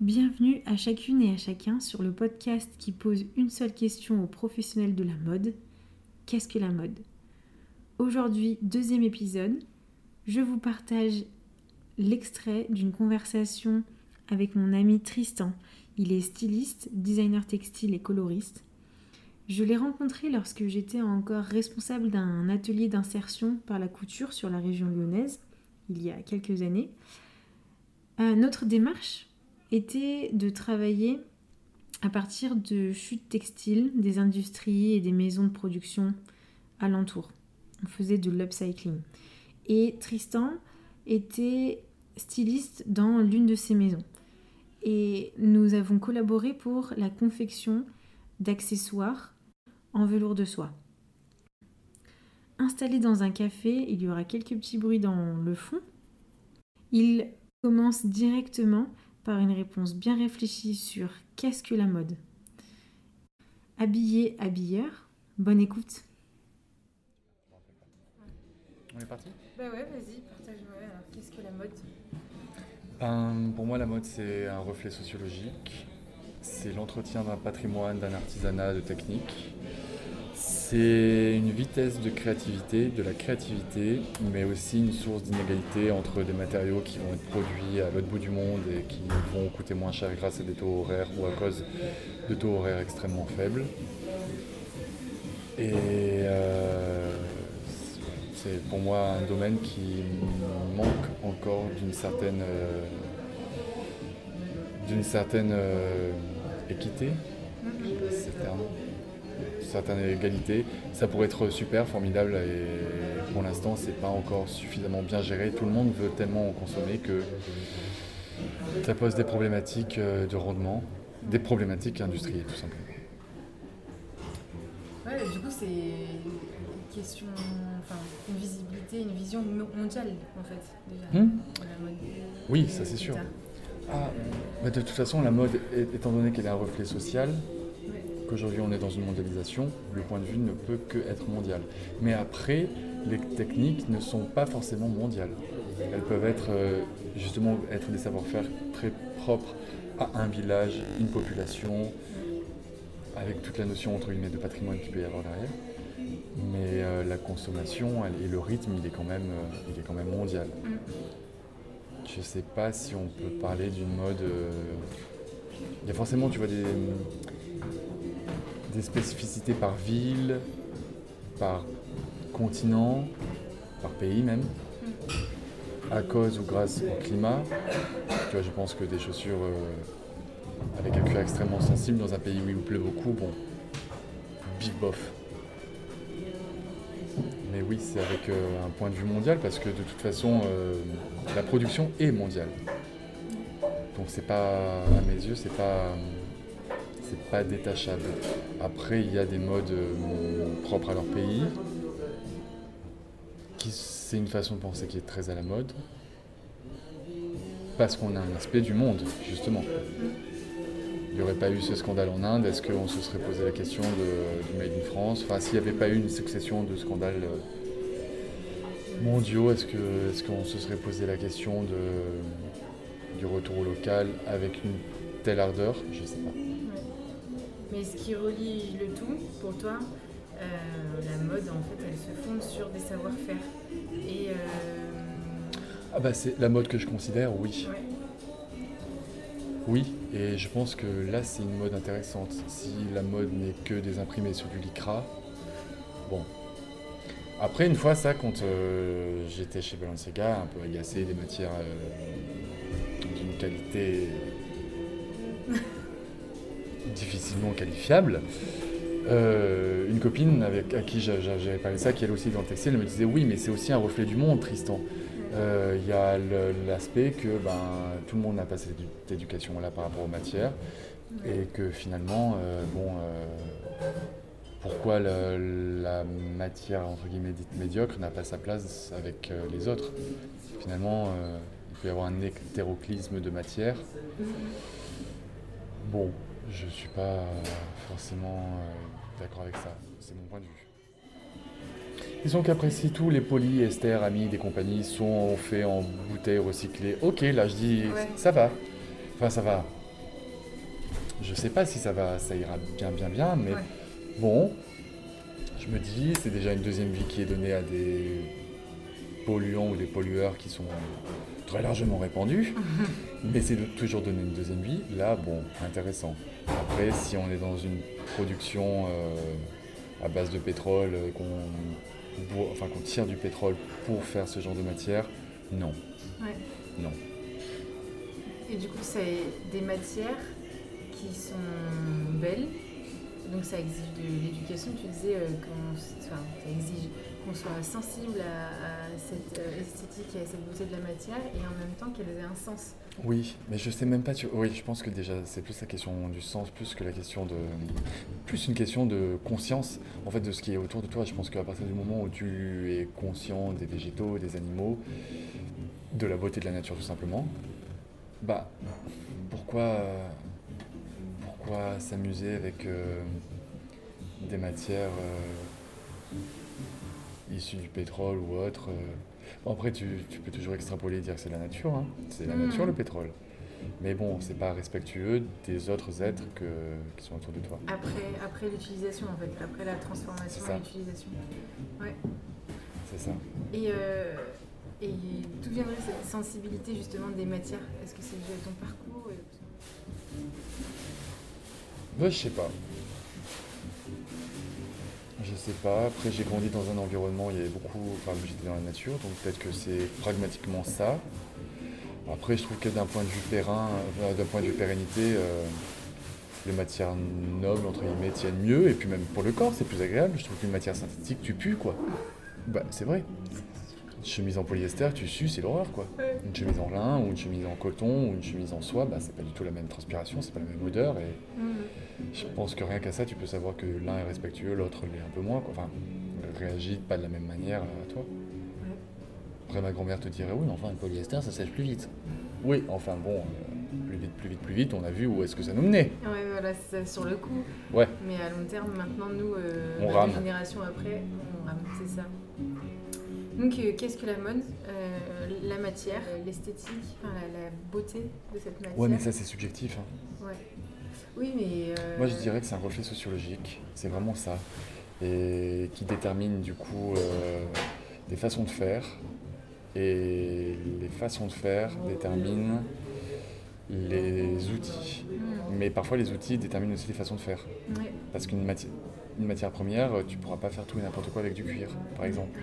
Bienvenue à chacune et à chacun sur le podcast qui pose une seule question aux professionnels de la mode. Qu'est-ce que la mode? Aujourd'hui, deuxième épisode, je vous partage l'extrait d'une conversation avec mon ami Tristan. Il est styliste, designer textile et coloriste. Je l'ai rencontré lorsque j'étais encore responsable d'un atelier d'insertion par la couture sur la région lyonnaise, il y a quelques années. Euh, notre démarche était de travailler à partir de chutes textiles des industries et des maisons de production alentour. On faisait de l'upcycling. Et Tristan était styliste dans l'une de ces maisons. Et nous avons collaboré pour la confection d'accessoires en velours de soie. Installé dans un café, il y aura quelques petits bruits dans le fond. Il commence directement par une réponse bien réfléchie sur qu'est-ce que la mode. Habillé, habilleur, bonne écoute. On est parti? Bah ouais, vas-y, partage-moi. Alors, qu'est-ce que la mode? Ben, Pour moi, la mode, c'est un reflet sociologique. C'est l'entretien d'un patrimoine, d'un artisanat, de techniques. C'est une vitesse de créativité, de la créativité, mais aussi une source d'inégalité entre des matériaux qui vont être produits à l'autre bout du monde et qui vont coûter moins cher grâce à des taux horaires ou à cause de taux horaires extrêmement faibles. Et euh, c'est pour moi un domaine qui manque encore d'une certaine, euh, d'une certaine euh, équité, je certaine égalité. Ça pourrait être super, formidable, et pour l'instant, c'est pas encore suffisamment bien géré. Tout le monde veut tellement en consommer que ça pose des problématiques euh, de rendement, des problématiques industrielles, tout simplement. Ouais, du coup, c'est une question, enfin, une visibilité, une vision mo- mondiale, en fait, déjà. Hmm. Oui, Et ça c'est sûr. Ah, mais de toute façon, la mode, étant donné qu'elle est un reflet social. Qu'aujourd'hui on est dans une mondialisation, le point de vue ne peut que être mondial. Mais après, les techniques ne sont pas forcément mondiales. Elles peuvent être euh, justement être des savoir-faire très propres à un village, une population, avec toute la notion entre guillemets de patrimoine qu'il peut y avoir derrière. Mais euh, la consommation elle- et le rythme, il est quand même, euh, il est quand même mondial. Mm. Je sais pas si on peut parler d'une mode. euh, Il y a forcément, tu vois, des, des spécificités par ville, par continent, par pays même, à cause ou grâce au climat. Tu vois, je pense que des chaussures euh, avec un cuir extrêmement sensible dans un pays où il pleut beaucoup, bon, big bof. Mais oui, c'est avec euh, un point de vue mondial parce que de toute façon, euh, la production est mondiale. Donc c'est pas, à mes yeux, c'est pas, c'est pas détachable. Après, il y a des modes euh, propres à leur pays, c'est une façon de penser qui est très à la mode, parce qu'on a un aspect du monde, justement. Il n'y aurait pas eu ce scandale en Inde, est-ce qu'on se serait posé la question de, du Made in France? Enfin, s'il n'y avait pas eu une succession de scandales euh, mondiaux, est-ce qu'on se serait posé la question du retour au local avec une telle ardeur? Je ne sais pas. Mais ce qui relie le tout, pour toi, euh, la mode, en fait, elle se fonde sur des savoir-faire. Et. euh, Ah bah c'est la mode que je considère, oui. ouais. Oui, et je pense que là c'est une mode intéressante. Si la mode n'est que des imprimés sur du lycra, bon. Après, une fois ça, quand euh, j'étais chez Balenciaga, un peu agacé des matières d'une qualité difficilement qualifiable, euh, une copine avec, à qui j'a- j'a- j'avais parlé de ça, qui elle aussi est dans le textile, elle me disait oui, mais c'est aussi un reflet du monde, Tristan. Euh, Il y a l'aspect que ben, tout le monde n'a pas cette édu- cette éducation-là par rapport aux matières. Et que finalement, euh, bon, pourquoi le- la matière entre guillemets dite médiocre n'a pas sa place avec les autres? Finalement, il peut y avoir un hétéroclisme de matière. Bon, je suis pas euh, forcément euh, d'accord avec ça. C'est mon point de vue. Disons qu'après si tous les polyester, amides et compagnies sont faits en bouteilles recyclées, ok, là je dis Ouais. ça va. Enfin ça va. Je sais pas si ça va, ça ira bien, bien, bien, mais Ouais. bon, je me dis, c'est déjà une deuxième vie qui est donnée à des polluants ou des pollueurs qui sont très largement répandus, mais c'est toujours donner une deuxième vie. Là, bon, intéressant. Après, si on est dans une production euh, à base de pétrole, euh, qu'on enfin, qu'on tire du pétrole pour faire ce genre de matière, non, Ouais. non. Et du coup, c'est des matières qui sont belles. Donc ça exige de l'éducation. Tu disais euh, qu'on exige qu'on soit sensible à, cette euh, esthétique et à cette beauté de la matière et en même temps qu'elle ait un sens. Oui, mais je sais même pas. Tu... Oui, je pense que déjà c'est plus la question du sens, plus que la question de, plus une question de conscience en fait de ce qui est autour de toi. Je pense qu'à partir du moment où tu es conscient des végétaux, des animaux, de la beauté de la nature tout simplement, bah pourquoi, pourquoi s'amuser avec euh, des matières euh, issues du pétrole ou autre euh. Bon, Après, tu, tu peux toujours extrapoler et dire que c'est la nature, hein. c'est la Mhm. nature le pétrole. Mais bon, c'est pas respectueux des autres êtres que, qui sont autour de toi. Après, après l'utilisation en fait, après la transformation et l'utilisation. Ouais. C'est ça. Et, et d'où viendrait cette sensibilité justement des matières? Est-ce que c'est dû à ton parcours et- Je sais pas. Je sais pas. Après, j'ai grandi dans un environnement où il y avait beaucoup. Enfin, j'étais dans la nature, donc peut-être que c'est pragmatiquement ça. Après, je trouve que d'un point de vue périn, d'un point de vue pérennité, euh, les matières nobles, entre guillemets, tiennent mieux. Et puis même pour le corps, c'est plus agréable. Je trouve qu'une matière synthétique, tu pues, quoi. Bah, c'est vrai. Une chemise en polyester, tu sues, c'est l'horreur, quoi. Une chemise en lin, ou une chemise en coton, ou une chemise en soie, bah, c'est pas du tout la même transpiration, c'est pas la même odeur. Et Mhm. je pense que rien qu'à ça, tu peux savoir que l'un est respectueux, l'autre l'est un peu moins. Quoi. Enfin, réagit pas de la même manière à toi. Après, ma grand-mère te dirait, oui, mais enfin, le polyester, ça sèche plus vite. Oui, enfin bon, euh, plus vite, plus vite, plus vite, on a vu où est-ce que ça nous menait. Ouais, voilà, c'est ça, sur le coup. Ouais, Mais à long terme, maintenant, nous, euh, On rame. générations après, on rame, c'est ça. Donc, euh, qu'est-ce que la mode Euh, La matière, l'esthétique, enfin, la, la beauté de cette matière? ouais, mais ça, c'est subjectif. hein. Ouais. Oui, mais. euh, Moi, je dirais que c'est un reflet sociologique, c'est vraiment ça. Et qui détermine du coup euh, des façons de faire. Et les façons de faire déterminent les outils. hmm, Mais parfois, les outils déterminent aussi les façons de faire. ouais. Parce qu'une matière, une matière première, tu pourras pas faire tout et n'importe quoi avec du cuir, par exemple.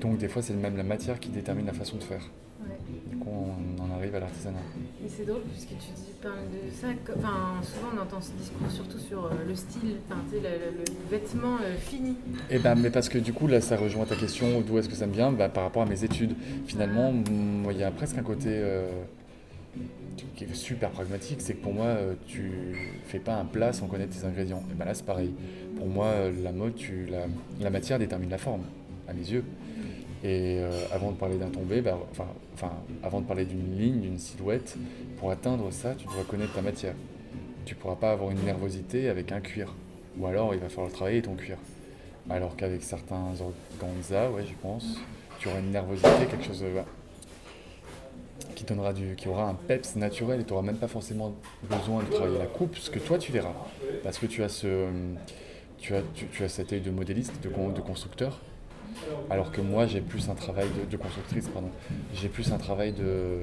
Donc des fois, c'est même la matière qui détermine la façon de faire. Ouais. Du coup, on en arrive à l'artisanat. Et c'est drôle puisque tu dis parles de ça. Enfin, souvent on entend ce discours surtout sur euh, le style, enfin, tu sais, le, le- le vêtement euh, fini. Et ben, mais parce que du coup, là, ça rejoint ta question, d'où est-ce que ça me vient? Bah, Par rapport à mes études. Finalement, mm, moi, il y a presque un côté euh, qui est super pragmatique, c'est que pour moi, tu fais pas un plat sans connaître tes ingrédients. Et ben là, c'est pareil. Pour moi, la mode, tu, la, la matière détermine la forme, à mes yeux. Et euh, avant de parler d'un tombé, bah, enfin, avant de parler d'une ligne, d'une silhouette, pour atteindre ça, tu dois connaître ta matière. Tu pourras pas avoir une nervosité avec un cuir. Ou alors, il va falloir travailler ton cuir. Alors qu'avec certains organza, ouais, je pense, tu auras une nervosité, quelque chose euh, qui, donnera du, qui aura un peps naturel et tu n'auras même pas forcément besoin de travailler la coupe, ce que toi tu verras. Parce que tu as, ce, tu as, tu, as cet œil de modéliste, de constructeur, alors que moi j'ai plus un travail de, de constructrice, pardon. J'ai plus un travail de,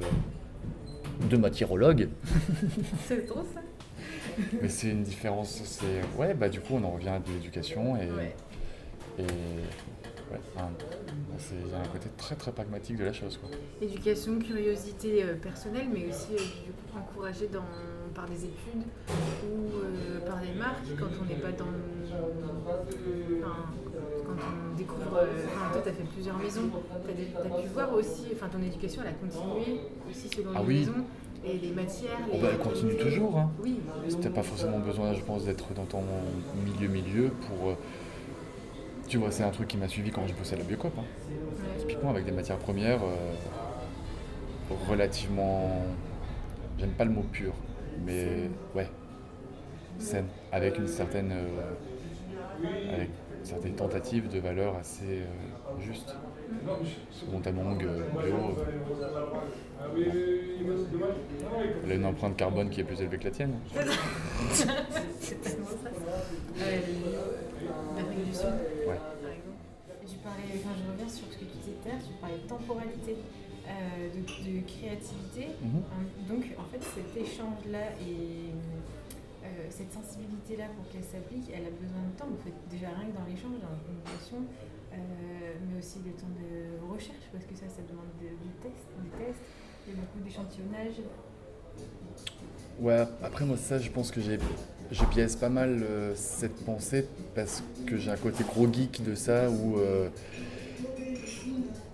de matiérologue. C'est trop ça Mais c'est une différence, c'est... Ouais, bah du coup on en revient à de l'éducation et... Ouais. Et ouais, c'est- il y a un côté très très pragmatique de la chose. Quoi. Éducation, curiosité euh, personnelle, mais aussi euh, du coup, encouragée dans, par des études ou euh, par des marques quand on n'est pas dans. Enfin, quand on découvre. euh, Enfin, toi, tu as fait plusieurs maisons. Tu as, pu voir aussi. Enfin, ton éducation, elle a continué aussi selon Ah les oui. maisons. Et les matières. Oh les- bah, elle continue toujours. Hein. Oui. T'as pas forcément besoin, je pense, d'être dans ton milieu-milieu pour. euh, Tu vois, c'est un truc qui m'a suivi quand je bossais à la Biocop. Hein. Ouais. Typiquement avec des matières premières euh, relativement. J'aime pas le mot pur, mais ouais, saine, avec une certaine. euh, avec tentatives de valeur assez euh, justes. Montamong euh, bio, euh, elle a une empreinte carbone qui est plus élevée que la tienne. C'est tellement ça. L'Afrique du Sud, Ouais. Et tu parlais, enfin, je reviens sur ce que tu disais tout à l'heure, tu parlais de temporalité, euh, de, de créativité. Mhm. Hum, Donc, en fait, cet échange-là et euh, cette sensibilité-là, pour qu'elle s'applique, elle a besoin de temps. En fait, déjà, rien que dans l'échange, dans la communication, euh, mais aussi le temps de recherche, parce que ça, ça demande de- du test, des tests. Il y a beaucoup d'échantillonnage. Ouais, après moi ça je pense que j'ai je biaise pas mal cette pensée parce que j'ai un côté gros geek de ça où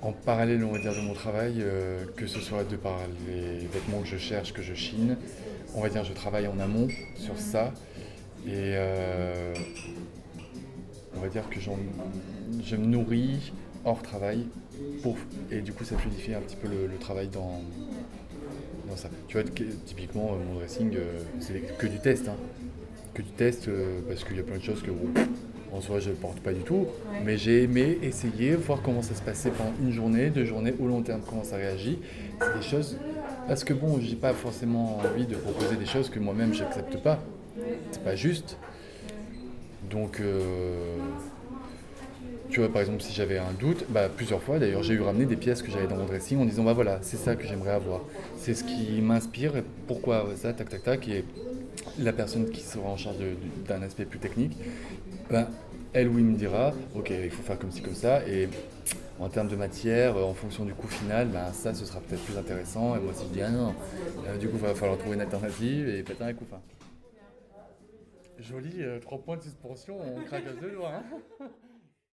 en parallèle on va dire de mon travail, euh, que ce soit de par les vêtements que je cherche, que je chine, on va dire je travaille en amont sur ça et euh, on va dire que je me nourris hors travail pour, et du coup ça fluidifie un petit peu le, travail dans, ça. Tu vois, que- typiquement, euh, mon dressing, c'est que du test. hein. Que du test, parce qu'il y a plein de choses que, en soi, je ne porte pas du tout. Ouais. Mais j'ai aimé essayer, voir comment ça se passait pendant une journée, deux journées, au long terme, comment ça réagit. C'est des choses. Parce que, bon, j'ai pas forcément envie de proposer des choses que moi-même, j'accepte pas. C'est pas juste. Donc. euh, tu vois, par exemple, si j'avais un doute, bah, plusieurs fois d'ailleurs, j'ai eu ramené des pièces que j'avais dans mon dressing en disant, bah voilà, c'est ça que j'aimerais avoir. C'est ce qui m'inspire, pourquoi ça, tac, tac, tac. Et la personne qui sera en charge d'un aspect plus technique, ben, elle ou il me dira, ok, il faut faire comme ci, comme ça. Et en termes de matière, euh, en fonction du coût final, ben, ça, ce sera peut-être plus intéressant. Et moi, si je dis, ah non, euh, du coup, il va falloir trouver une alternative et pétain et coup fin. Joli, 3 points de suspension, on craque à deux doigts. hein.